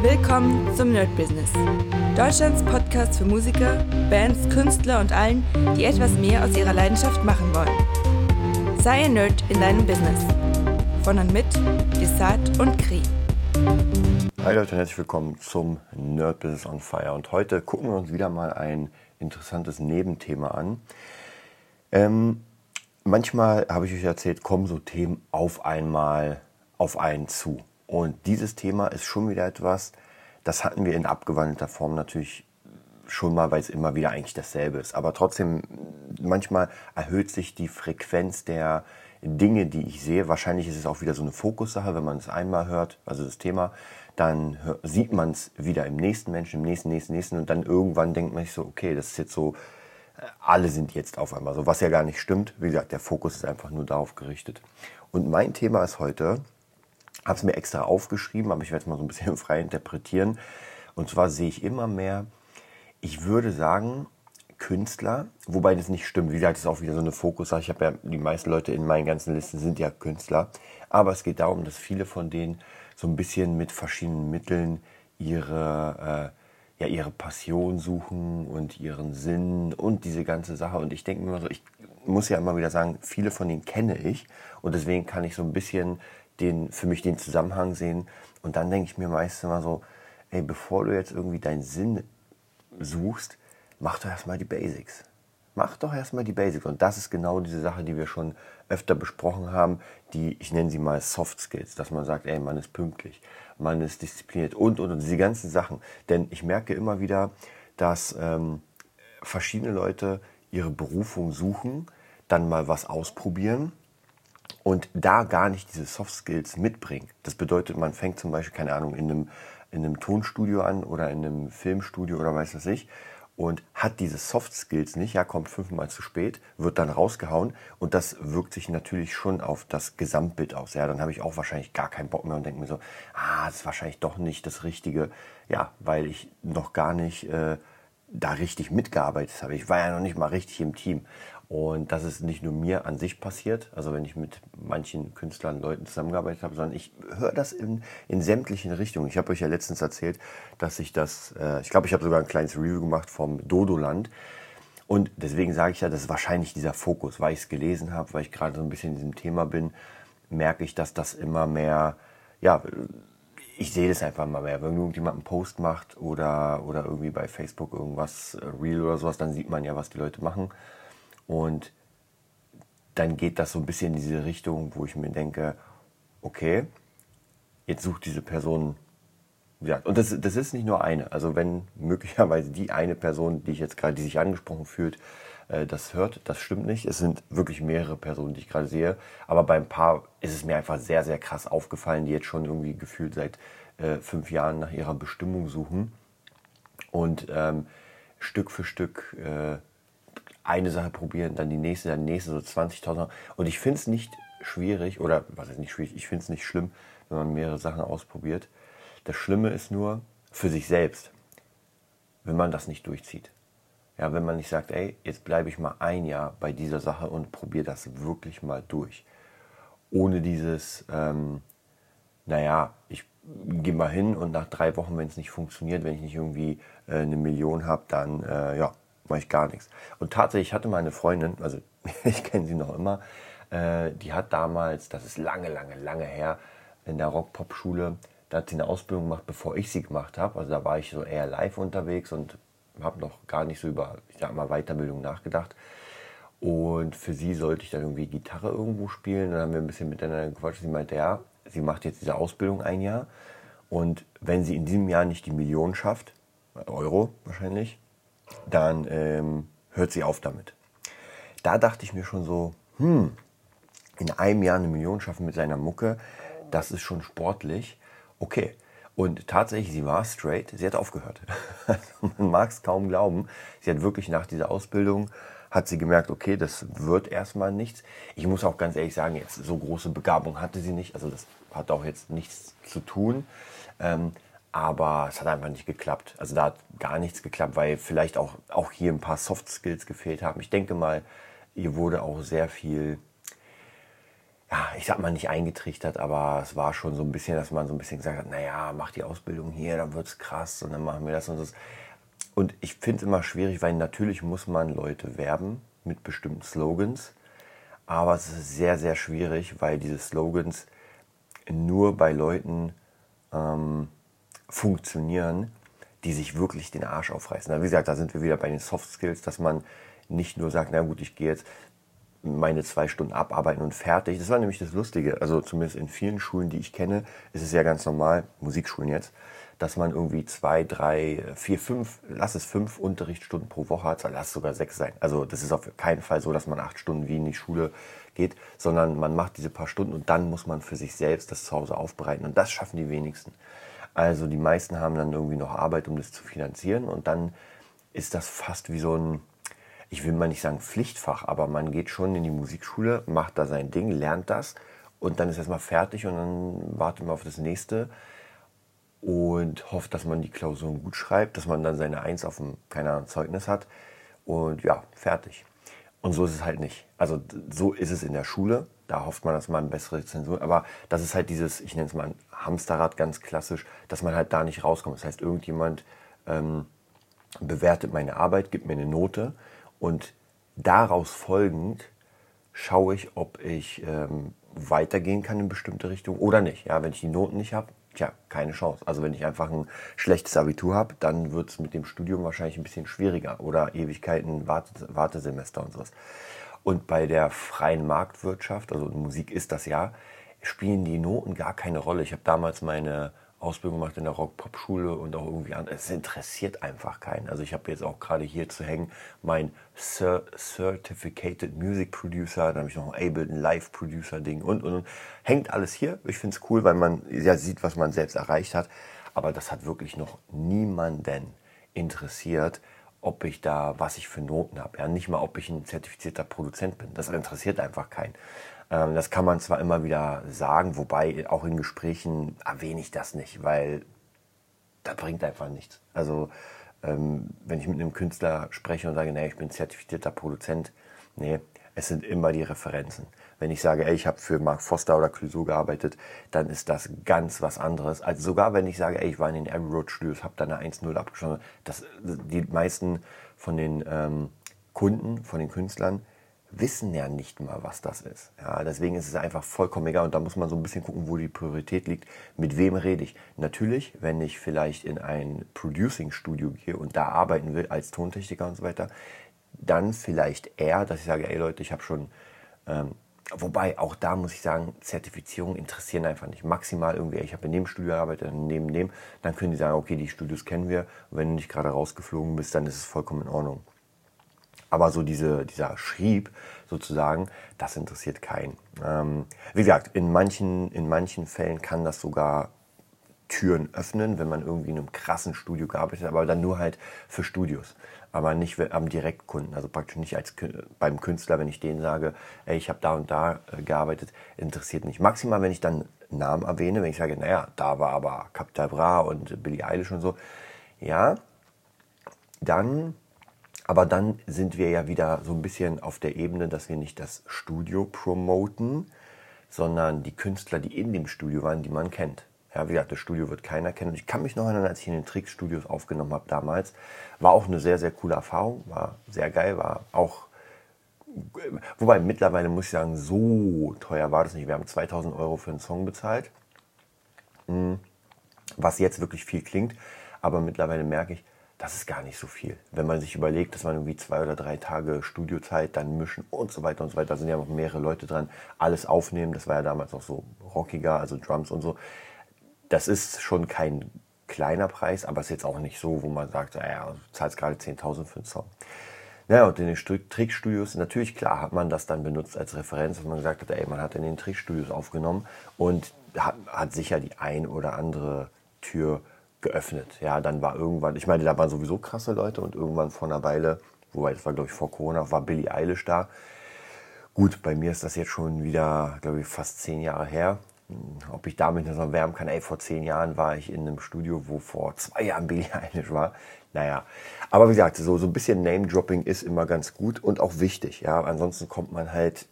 Willkommen zum Nerd Business. Deutschlands Podcast für Musiker, Bands, Künstler und allen, die etwas mehr aus ihrer Leidenschaft machen wollen. Sei ein Nerd in deinem Business. Von und mit Desart und Kri. Hi Leute herzlich willkommen zum Nerd Business on Fire. Und heute gucken wir uns wieder mal ein interessantes Nebenthema an. Ähm, manchmal habe ich euch erzählt, kommen so Themen auf einmal auf einen zu. Und dieses Thema ist schon wieder etwas, das hatten wir in abgewandelter Form natürlich schon mal, weil es immer wieder eigentlich dasselbe ist. Aber trotzdem, manchmal erhöht sich die Frequenz der Dinge, die ich sehe. Wahrscheinlich ist es auch wieder so eine Fokussache, wenn man es einmal hört, also das Thema, dann sieht man es wieder im nächsten Menschen, im nächsten, nächsten, nächsten und dann irgendwann denkt man sich so, okay, das ist jetzt so, äh, alle sind jetzt auf einmal so, was ja gar nicht stimmt. Wie gesagt, der Fokus ist einfach nur darauf gerichtet. Und mein Thema ist heute, habe es mir extra aufgeschrieben, aber ich werde es mal so ein bisschen frei interpretieren. Und zwar sehe ich immer mehr, ich würde sagen, Künstler, wobei das nicht stimmt. Wie gesagt, das ist auch wieder so eine Fokussache. Ich habe ja, die meisten Leute in meinen ganzen Listen sind ja Künstler. Aber es geht darum, dass viele von denen so ein bisschen mit verschiedenen Mitteln ihre, äh, ja, ihre Passion suchen und ihren Sinn und diese ganze Sache. Und ich denke mir immer so, ich muss ja immer wieder sagen, viele von denen kenne ich. Und deswegen kann ich so ein bisschen den, für mich den Zusammenhang sehen. Und dann denke ich mir meistens immer so, ey, bevor du jetzt irgendwie deinen Sinn suchst, mach doch erstmal die Basics. Mach doch erstmal die Basics. Und das ist genau diese Sache, die wir schon öfter besprochen haben, die, ich nenne sie mal Soft Skills, dass man sagt, ey, man ist pünktlich, man ist diszipliniert und, und, und, diese ganzen Sachen. Denn ich merke immer wieder, dass ähm, verschiedene Leute ihre Berufung suchen, dann mal was ausprobieren und da gar nicht diese Soft Skills mitbringt. Das bedeutet, man fängt zum Beispiel, keine Ahnung, in einem, in einem Tonstudio an oder in einem Filmstudio oder weiß was ich und hat diese Soft Skills nicht, ja, kommt fünfmal zu spät, wird dann rausgehauen und das wirkt sich natürlich schon auf das Gesamtbild aus. Ja, dann habe ich auch wahrscheinlich gar keinen Bock mehr und denke mir so, ah, das ist wahrscheinlich doch nicht das Richtige, ja, weil ich noch gar nicht äh, da richtig mitgearbeitet habe. Ich war ja noch nicht mal richtig im Team. Und das ist nicht nur mir an sich passiert, also wenn ich mit manchen Künstlern, Leuten zusammengearbeitet habe, sondern ich höre das in, in sämtlichen Richtungen. Ich habe euch ja letztens erzählt, dass ich das, äh, ich glaube, ich habe sogar ein kleines Review gemacht vom Dodoland. Und deswegen sage ich ja, das ist wahrscheinlich dieser Fokus, weil ich es gelesen habe, weil ich gerade so ein bisschen in diesem Thema bin, merke ich, dass das immer mehr, ja, ich sehe das einfach immer mehr. Wenn irgendjemand einen Post macht oder, oder irgendwie bei Facebook irgendwas, äh, Real oder sowas, dann sieht man ja, was die Leute machen. Und dann geht das so ein bisschen in diese Richtung, wo ich mir denke, okay, jetzt sucht diese Person, ja, und das, das ist nicht nur eine. Also wenn möglicherweise die eine Person, die ich jetzt gerade, die sich angesprochen fühlt, äh, das hört, das stimmt nicht. Es sind wirklich mehrere Personen, die ich gerade sehe. Aber bei ein paar ist es mir einfach sehr, sehr krass aufgefallen, die jetzt schon irgendwie gefühlt seit äh, fünf Jahren nach ihrer Bestimmung suchen. Und ähm, Stück für Stück äh, eine Sache probieren, dann die nächste, dann die nächste, so 20.000. Und ich finde es nicht schwierig, oder was ist nicht schwierig, ich finde es nicht schlimm, wenn man mehrere Sachen ausprobiert. Das Schlimme ist nur für sich selbst, wenn man das nicht durchzieht. Ja, wenn man nicht sagt, ey, jetzt bleibe ich mal ein Jahr bei dieser Sache und probiere das wirklich mal durch. Ohne dieses, ähm, naja, ich gehe mal hin und nach drei Wochen, wenn es nicht funktioniert, wenn ich nicht irgendwie äh, eine Million habe, dann äh, ja, mache ich gar nichts. Und tatsächlich hatte meine Freundin, also ich kenne sie noch immer, äh, die hat damals, das ist lange, lange, lange her, in der Rock-Pop-Schule, da hat sie eine Ausbildung gemacht, bevor ich sie gemacht habe. Also da war ich so eher live unterwegs und habe noch gar nicht so über, ich sag mal, Weiterbildung nachgedacht. Und für sie sollte ich dann irgendwie Gitarre irgendwo spielen. Dann haben wir ein bisschen miteinander gequatscht. Sie meinte, ja, sie macht jetzt diese Ausbildung ein Jahr. Und wenn sie in diesem Jahr nicht die Million schafft, Euro wahrscheinlich, dann ähm, hört sie auf damit. Da dachte ich mir schon so, hm, in einem Jahr eine Million schaffen mit seiner Mucke, das ist schon sportlich. Okay. Und tatsächlich, sie war straight, sie hat aufgehört. Man mag es kaum glauben. Sie hat wirklich nach dieser Ausbildung, hat sie gemerkt, okay, das wird erstmal nichts. Ich muss auch ganz ehrlich sagen, jetzt so große Begabung hatte sie nicht. Also das hat auch jetzt nichts zu tun. Ähm, aber es hat einfach nicht geklappt. Also da hat gar nichts geklappt, weil vielleicht auch, auch hier ein paar Soft Skills gefehlt haben. Ich denke mal, ihr wurde auch sehr viel, ja, ich sag mal nicht eingetrichtert, aber es war schon so ein bisschen, dass man so ein bisschen gesagt hat, naja, mach die Ausbildung hier, dann wird's krass und dann machen wir das und das. Und ich finde es immer schwierig, weil natürlich muss man Leute werben mit bestimmten Slogans, aber es ist sehr, sehr schwierig, weil diese Slogans nur bei Leuten ähm, funktionieren, die sich wirklich den Arsch aufreißen. Wie gesagt, da sind wir wieder bei den Soft Skills, dass man nicht nur sagt, na gut, ich gehe jetzt meine zwei Stunden abarbeiten und fertig. Das war nämlich das Lustige. Also zumindest in vielen Schulen, die ich kenne, ist es ja ganz normal, Musikschulen jetzt, dass man irgendwie zwei, drei, vier, fünf, lass es fünf Unterrichtsstunden pro Woche hat, lass es sogar sechs sein. Also das ist auf keinen Fall so, dass man acht Stunden wie in die Schule geht, sondern man macht diese paar Stunden und dann muss man für sich selbst das zu Hause aufbereiten. Und das schaffen die wenigsten. Also die meisten haben dann irgendwie noch Arbeit, um das zu finanzieren und dann ist das fast wie so ein ich will mal nicht sagen Pflichtfach, aber man geht schon in die Musikschule, macht da sein Ding, lernt das und dann ist erstmal fertig und dann wartet man auf das nächste und hofft, dass man die Klausuren gut schreibt, dass man dann seine Eins auf dem, keine Ahnung, Zeugnis hat und ja, fertig. Und so ist es halt nicht. Also so ist es in der Schule. Da hofft man, dass man bessere Zensur. Aber das ist halt dieses, ich nenne es mal Hamsterrad ganz klassisch, dass man halt da nicht rauskommt. Das heißt, irgendjemand ähm, bewertet meine Arbeit, gibt mir eine Note und daraus folgend schaue ich, ob ich ähm, weitergehen kann in bestimmte Richtungen oder nicht. Ja, wenn ich die Noten nicht habe, tja, keine Chance. Also wenn ich einfach ein schlechtes Abitur habe, dann wird es mit dem Studium wahrscheinlich ein bisschen schwieriger oder Ewigkeiten, Warte, Wartesemester und sowas. Und bei der freien Marktwirtschaft, also Musik ist das ja, spielen die Noten gar keine Rolle. Ich habe damals meine Ausbildung gemacht in der Rock-Pop-Schule und auch irgendwie an. Es interessiert einfach keinen. Also ich habe jetzt auch gerade hier zu hängen mein Certificated Music Producer, dann habe ich noch ein Ableton Live Producer Ding und, und, und. Hängt alles hier. Ich finde es cool, weil man ja sieht, was man selbst erreicht hat. Aber das hat wirklich noch niemanden interessiert, ob ich da, was ich für Noten habe. Ja, nicht mal, ob ich ein zertifizierter Produzent bin. Das interessiert einfach keinen. Ähm, das kann man zwar immer wieder sagen, wobei auch in Gesprächen erwähne ich das nicht, weil das bringt einfach nichts. Also ähm, wenn ich mit einem Künstler spreche und sage, nee, ich bin zertifizierter Produzent, nee, es sind immer die Referenzen. Wenn ich sage, ey, ich habe für Mark Foster oder Clouseau gearbeitet, dann ist das ganz was anderes. Also sogar wenn ich sage, ey, ich war in den Abbey Road Studios, habe da eine 1-0 abgeschlossen, das, die meisten von den ähm, Kunden, von den Künstlern, wissen ja nicht mal, was das ist. Ja, deswegen ist es einfach vollkommen egal und da muss man so ein bisschen gucken, wo die Priorität liegt. Mit wem rede ich? Natürlich, wenn ich vielleicht in ein Producing-Studio gehe und da arbeiten will als Tontechniker und so weiter, dann vielleicht eher, dass ich sage, ey Leute, ich habe schon, ähm, wobei auch da muss ich sagen, Zertifizierungen interessieren einfach nicht. Maximal irgendwie, ich habe in dem Studio gearbeitet, neben dem, dann können die sagen, okay, die Studios kennen wir und wenn du nicht gerade rausgeflogen bist, dann ist es vollkommen in Ordnung. Aber so diese, dieser Schrieb sozusagen, das interessiert keinen. Ähm, wie gesagt, in manchen, in manchen Fällen kann das sogar Türen öffnen, wenn man irgendwie in einem krassen Studio gearbeitet hat, aber dann nur halt für Studios, aber nicht am Direktkunden, also praktisch nicht als beim Künstler, wenn ich denen sage, ey, ich habe da und da äh, gearbeitet, interessiert nicht. Maximal, wenn ich dann Namen erwähne, wenn ich sage, naja, da war aber Capital Bra und Billie Eilish und so, ja, dann aber dann sind wir ja wieder so ein bisschen auf der Ebene, dass wir nicht das Studio promoten, sondern die Künstler, die in dem Studio waren, die man kennt. Ja, wie gesagt, das Studio wird keiner kennen. Und ich kann mich noch erinnern, als ich in den Trickstudios aufgenommen habe damals, war auch eine sehr, sehr coole Erfahrung, war sehr geil, war auch, wobei mittlerweile muss ich sagen, so teuer war das nicht. Wir haben 2000 Euro für einen Song bezahlt, hm, was jetzt wirklich viel klingt, aber mittlerweile merke ich, das ist gar nicht so viel. Wenn man sich überlegt, dass man irgendwie zwei oder drei Tage Studiozeit dann mischen und so weiter und so weiter, da sind ja noch mehrere Leute dran, alles aufnehmen, das war ja damals auch so rockiger, also Drums und so. Das ist schon kein kleiner Preis, aber es ist jetzt auch nicht so, wo man sagt, naja, du zahlst gerade 10.000 für einen Song. Naja, und in den Trickstudios, natürlich klar, hat man das dann benutzt als Referenz, dass man gesagt hat, ey, man hat in den Trickstudios aufgenommen und hat, hat sicher die ein oder andere Tür geöffnet. Ja, dann war irgendwann, ich meine, da waren sowieso krasse Leute und irgendwann vor einer Weile, wobei das war glaube ich vor Corona, war Billie Eilish da. Gut, bei mir ist das jetzt schon wieder, glaube ich, fast zehn Jahre her. Ob ich damit noch wärmen kann, ey, vor zehn Jahren war ich in einem Studio, wo vor zwei Jahren Billie Eilish war. Naja, aber wie gesagt, so, so ein bisschen Name-Dropping ist immer ganz gut und auch wichtig. Ja, ansonsten kommt man halt,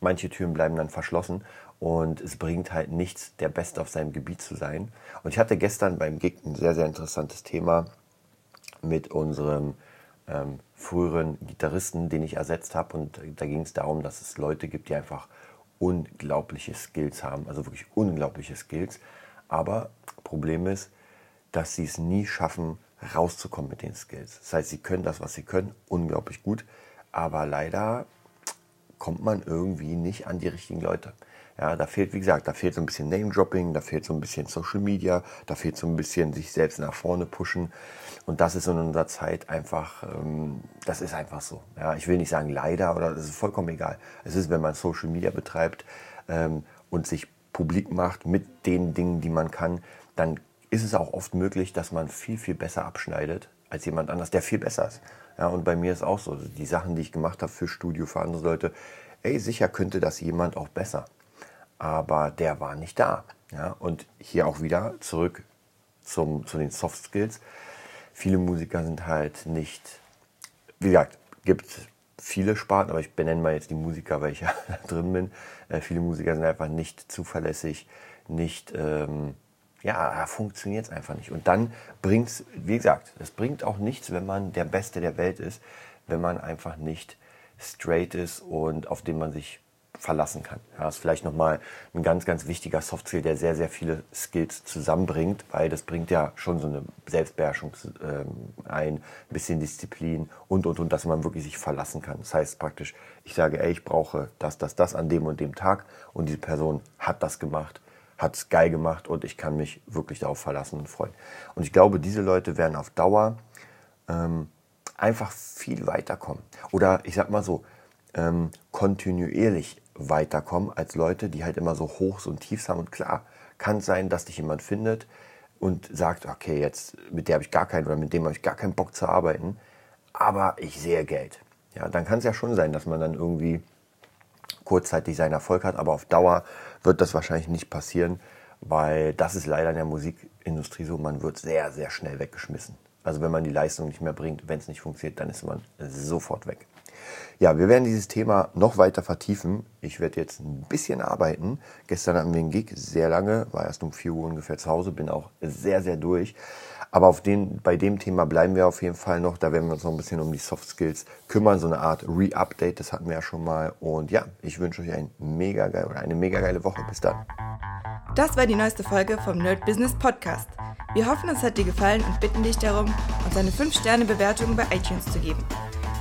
manche Türen bleiben dann verschlossen und es bringt halt nichts, der Beste auf seinem Gebiet zu sein. Und ich hatte gestern beim Gig ein sehr, sehr interessantes Thema mit unserem ähm, früheren Gitarristen, den ich ersetzt habe. Und da ging es darum, dass es Leute gibt, die einfach unglaubliche Skills haben, also wirklich unglaubliche Skills. Aber Problem ist, dass sie es nie schaffen, rauszukommen mit den Skills. Das heißt, sie können das, was sie können, unglaublich gut, aber leider kommt man irgendwie nicht an die richtigen Leute. Ja, da fehlt, wie gesagt, da fehlt so ein bisschen Name-Dropping, da fehlt so ein bisschen Social Media, da fehlt so ein bisschen sich selbst nach vorne pushen. Und das ist in unserer Zeit einfach, ähm, das ist einfach so. Ja, ich will nicht sagen leider, oder das ist vollkommen egal. Es ist, wenn man Social Media betreibt ähm, und sich publik macht mit den Dingen, die man kann, dann ist es auch oft möglich, dass man viel, viel besser abschneidet als jemand anders, der viel besser ist. Ja, und bei mir ist auch so, die Sachen, die ich gemacht habe für Studio, für andere Leute, ey, sicher könnte das jemand auch besser. Aber der war nicht da. Ja, und hier auch wieder zurück zum, zu den Soft Skills. Viele Musiker sind halt nicht, wie gesagt, gibt viele Sparten, aber ich benenne mal jetzt die Musiker, weil ich ja drin bin. Äh, viele Musiker sind einfach nicht zuverlässig, nicht ähm, ja, funktioniert es einfach nicht. Und dann bringt es, wie gesagt, es bringt auch nichts, wenn man der Beste der Welt ist, wenn man einfach nicht straight ist und auf den man sich verlassen kann. Das ist vielleicht nochmal ein ganz, ganz wichtiger Softskill, der sehr, sehr viele Skills zusammenbringt, weil das bringt ja schon so eine Selbstbeherrschung ähm, ein, ein bisschen Disziplin und, und, und, dass man wirklich sich verlassen kann. Das heißt praktisch, ich sage, ey, ich brauche das, das, das an dem und dem Tag und diese Person hat das gemacht hat es geil gemacht und ich kann mich wirklich darauf verlassen und freuen. Und ich glaube, diese Leute werden auf Dauer ähm, einfach viel weiterkommen. Oder ich sag mal so, ähm, kontinuierlich weiterkommen als Leute, die halt immer so Hochs und Tiefs haben. Und klar, kann es sein, dass dich jemand findet und sagt, okay, jetzt mit der habe ich gar keinen oder mit dem habe ich gar keinen Bock zu arbeiten, aber ich sehe Geld. Ja, dann kann es ja schon sein, dass man dann irgendwie kurzzeitig seinen Erfolg hat, aber auf Dauer wird das wahrscheinlich nicht passieren, weil das ist leider in der Musikindustrie so, man wird sehr, sehr schnell weggeschmissen. Also wenn man die Leistung nicht mehr bringt, wenn es nicht funktioniert, dann ist man sofort weg. Ja, wir werden dieses Thema noch weiter vertiefen. Ich werde jetzt ein bisschen arbeiten. Gestern hatten wir einen Gig, sehr lange, war erst um 4 Uhr ungefähr zu Hause, bin auch sehr, sehr durch. Aber auf den, bei dem Thema bleiben wir auf jeden Fall noch. Da werden wir uns noch ein bisschen um die Soft Skills kümmern. So eine Art Re-Update, das hatten wir ja schon mal. Und ja, ich wünsche euch ein mega geil oder eine mega geile Woche. Bis dann. Das war die neueste Folge vom Nerd Business Podcast. Wir hoffen, es hat dir gefallen und bitten dich darum, uns eine 5-Sterne-Bewertung bei iTunes zu geben.